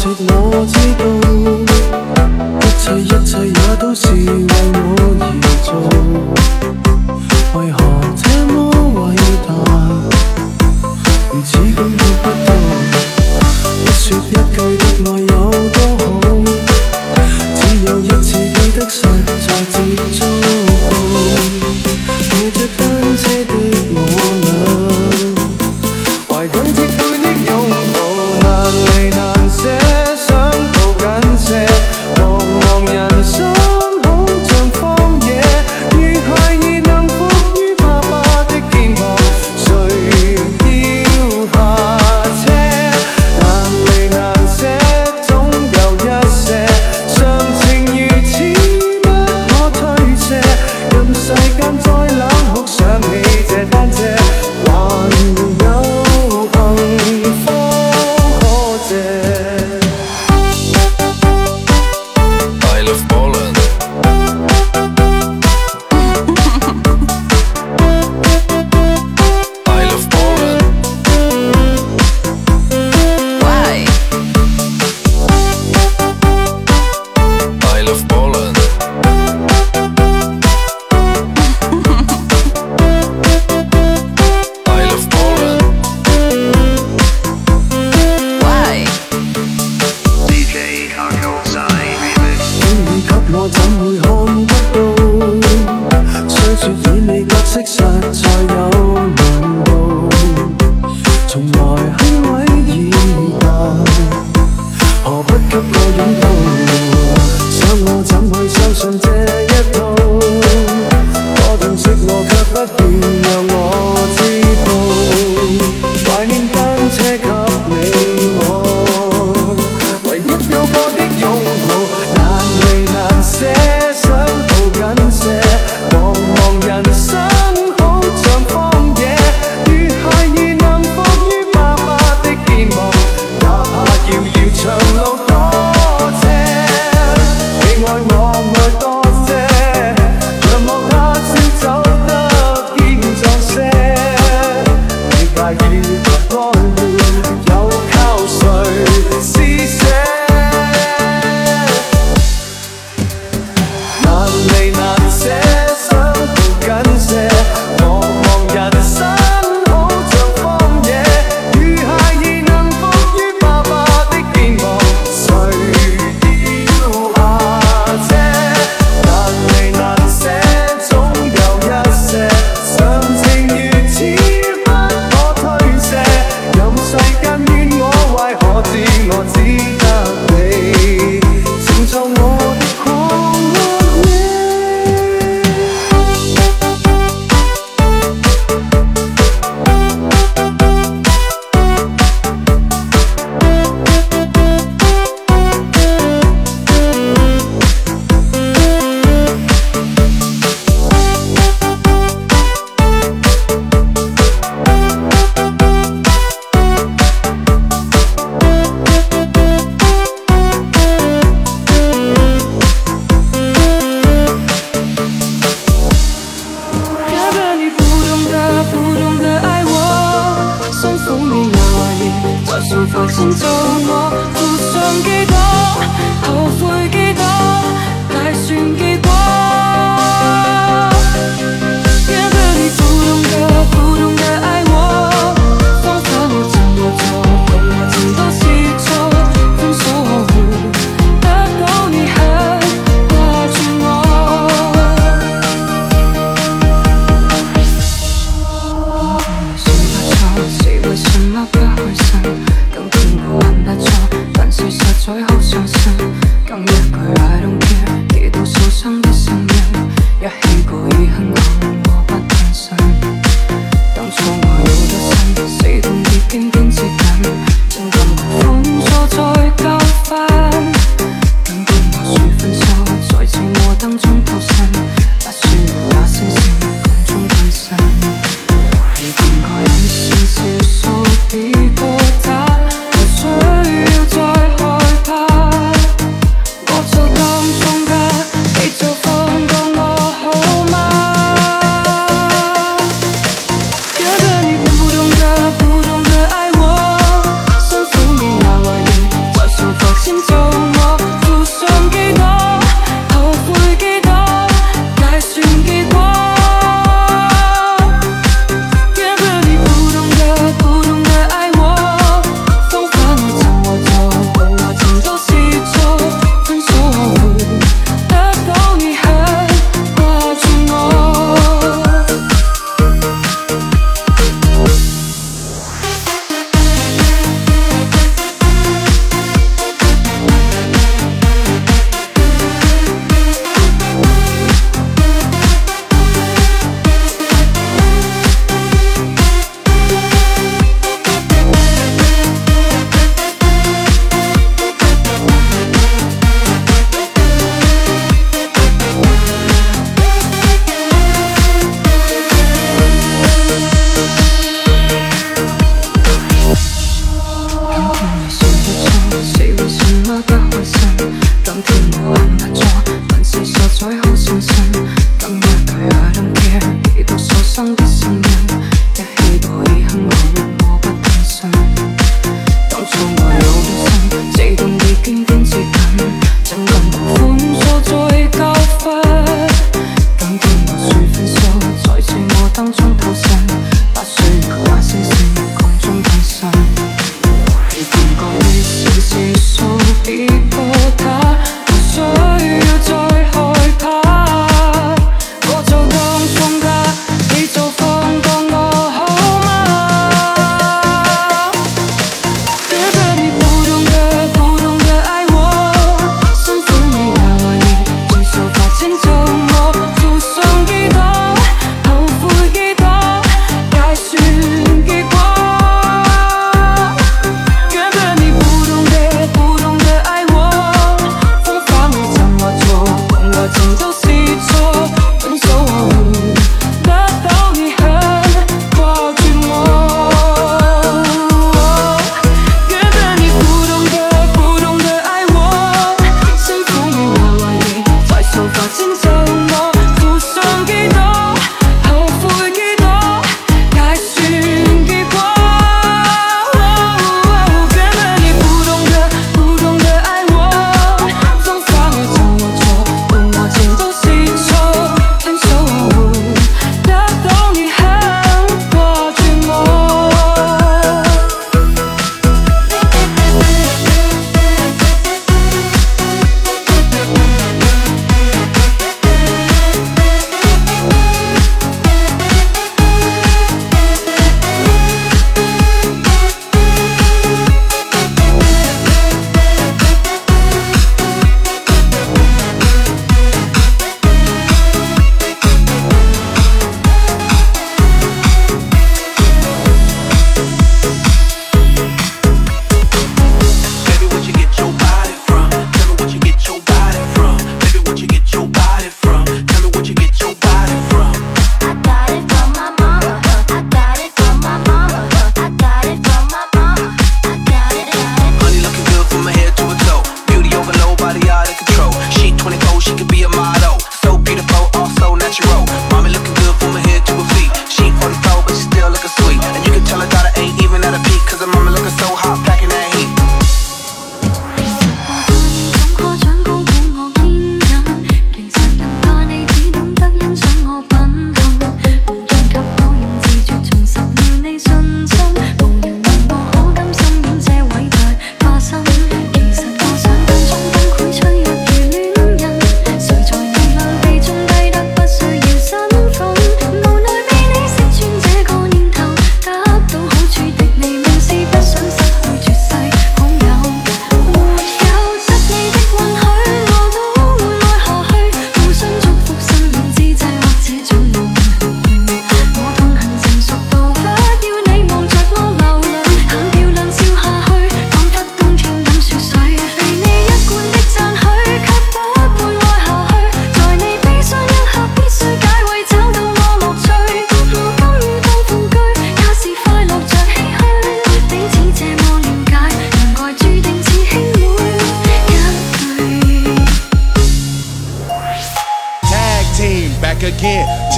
说我知道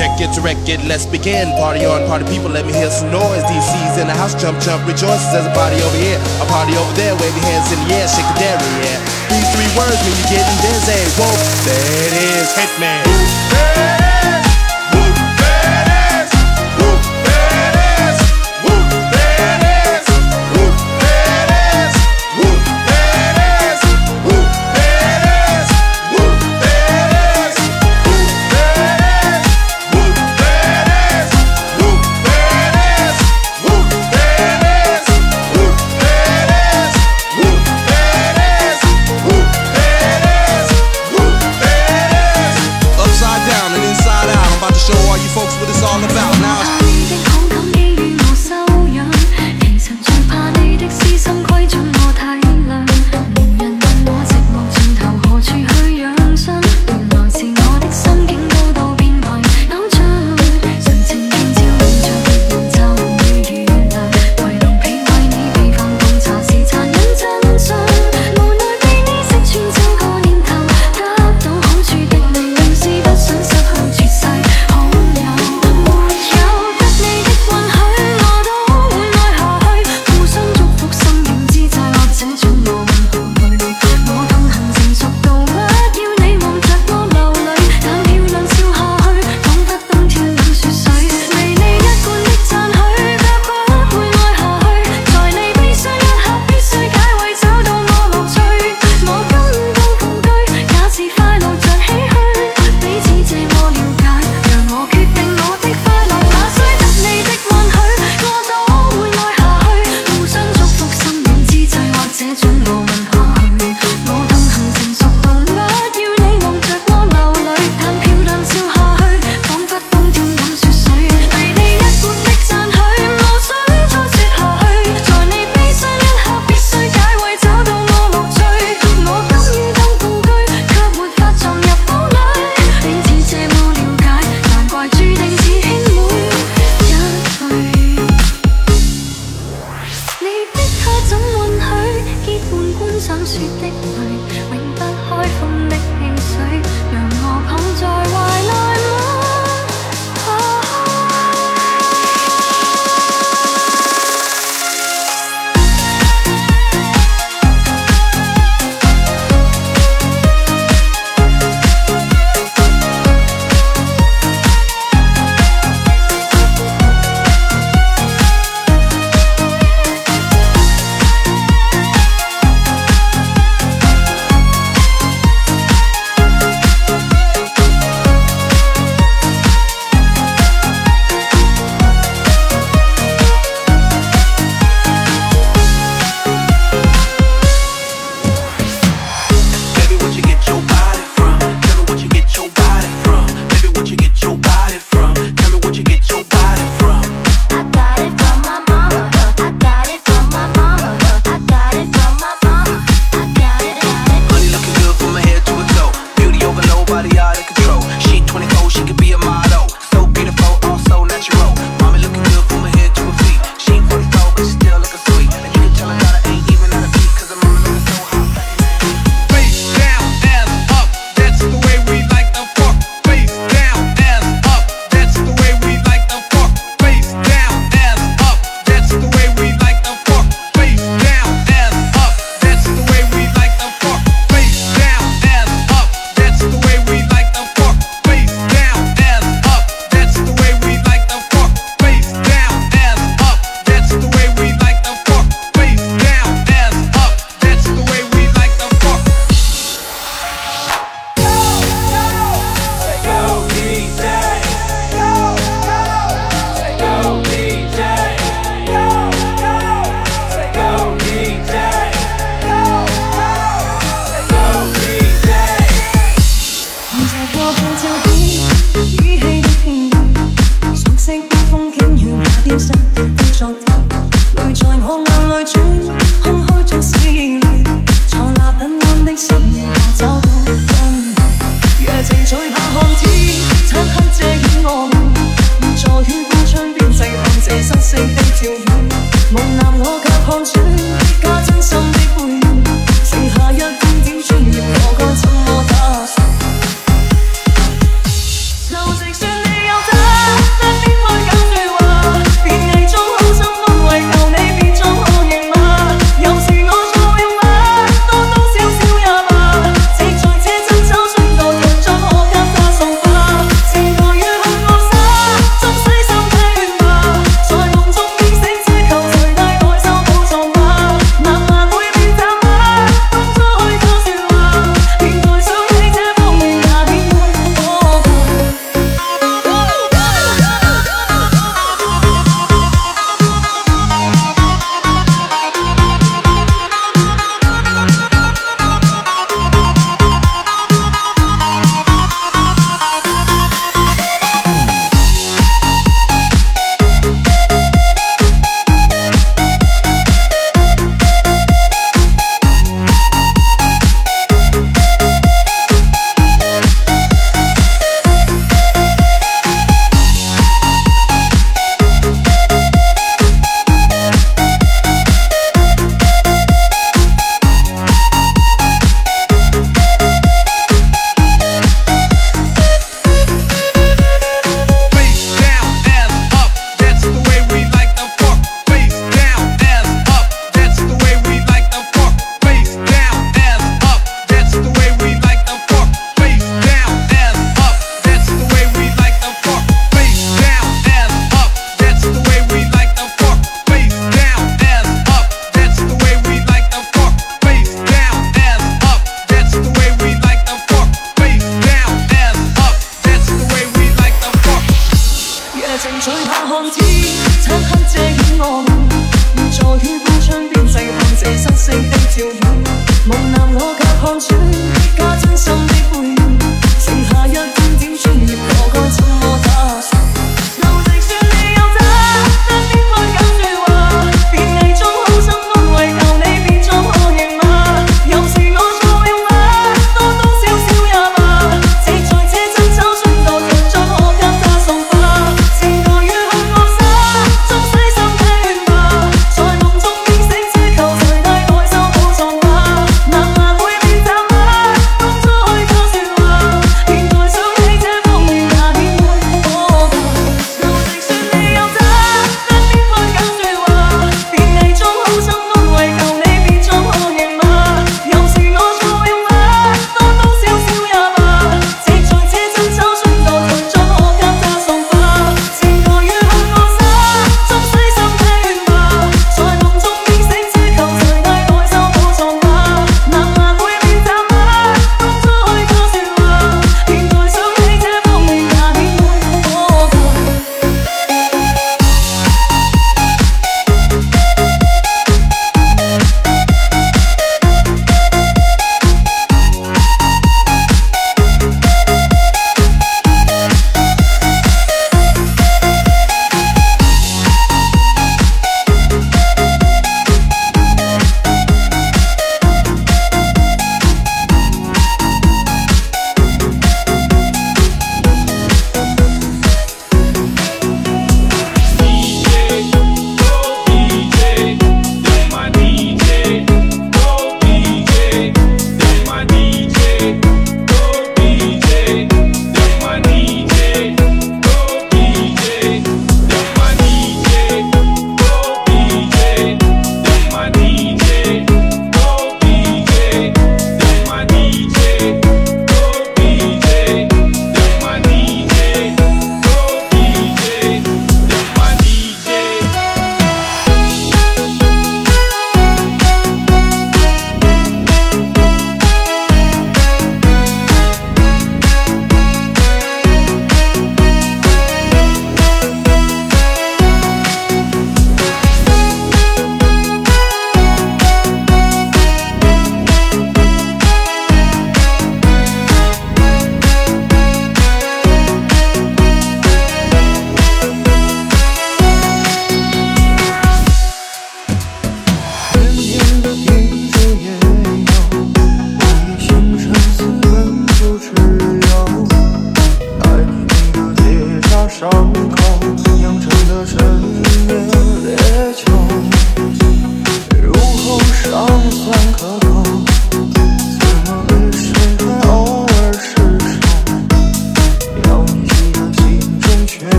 Check it wreck it, let's begin. Party on, party people, let me hear some noise. DC's in the house, jump, jump, rejoices. There's a party over here, a party over there. Wave your hands in the air, shake the dairy, yeah. These three words mean you're getting dizzy. Whoa, there it is, Hitman.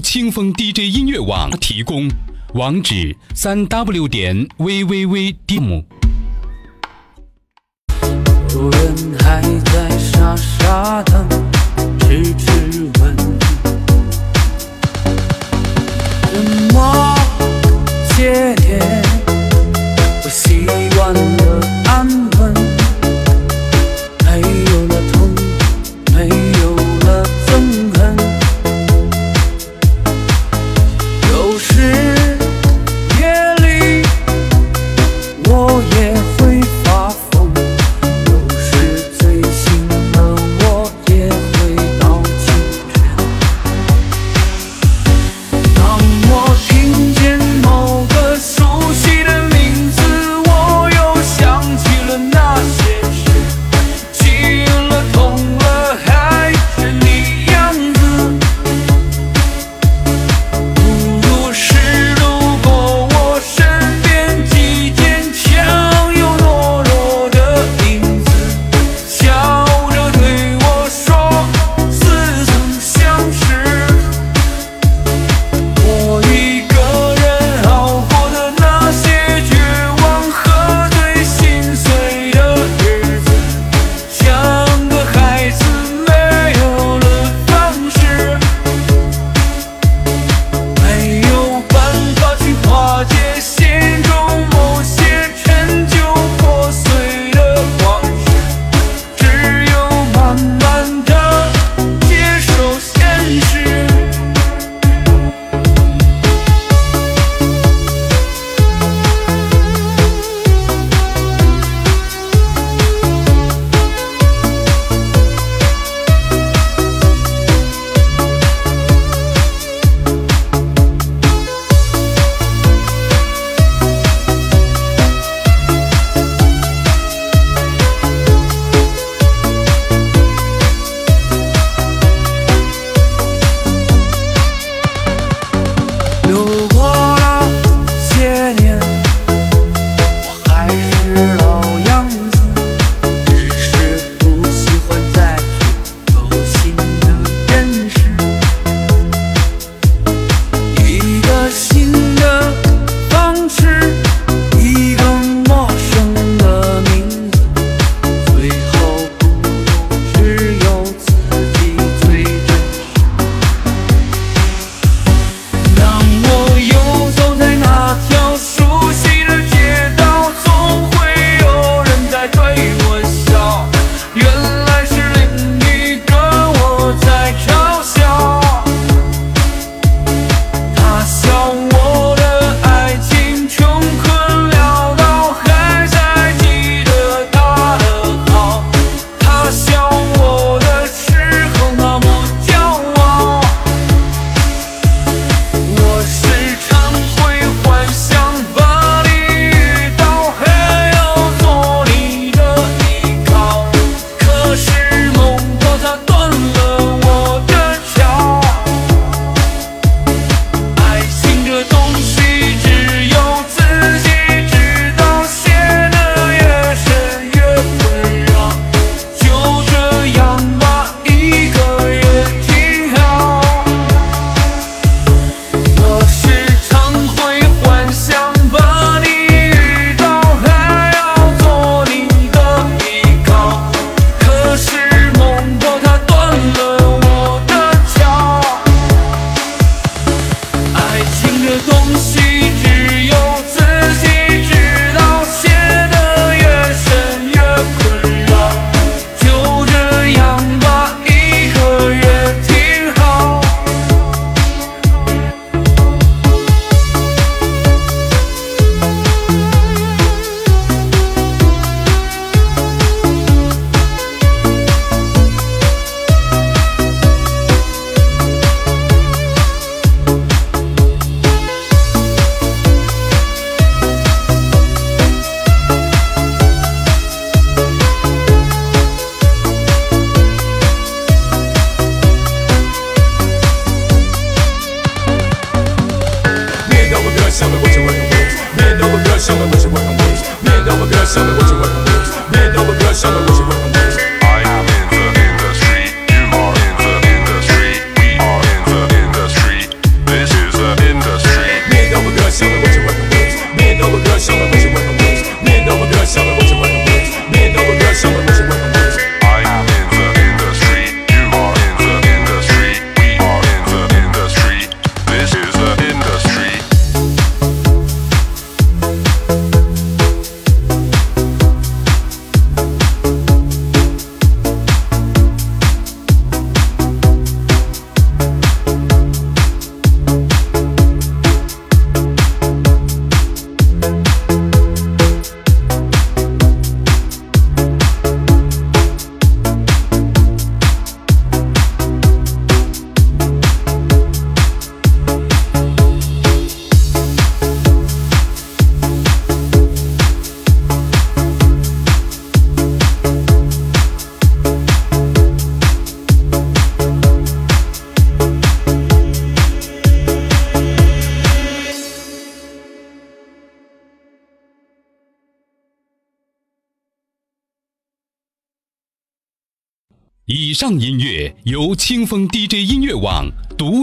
清风 DJ 音乐网提供，网址：三 W 点 V V V D M。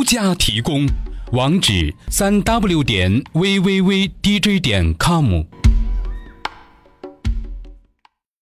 加提供网址：三 W 点 V V V D J 点 COM。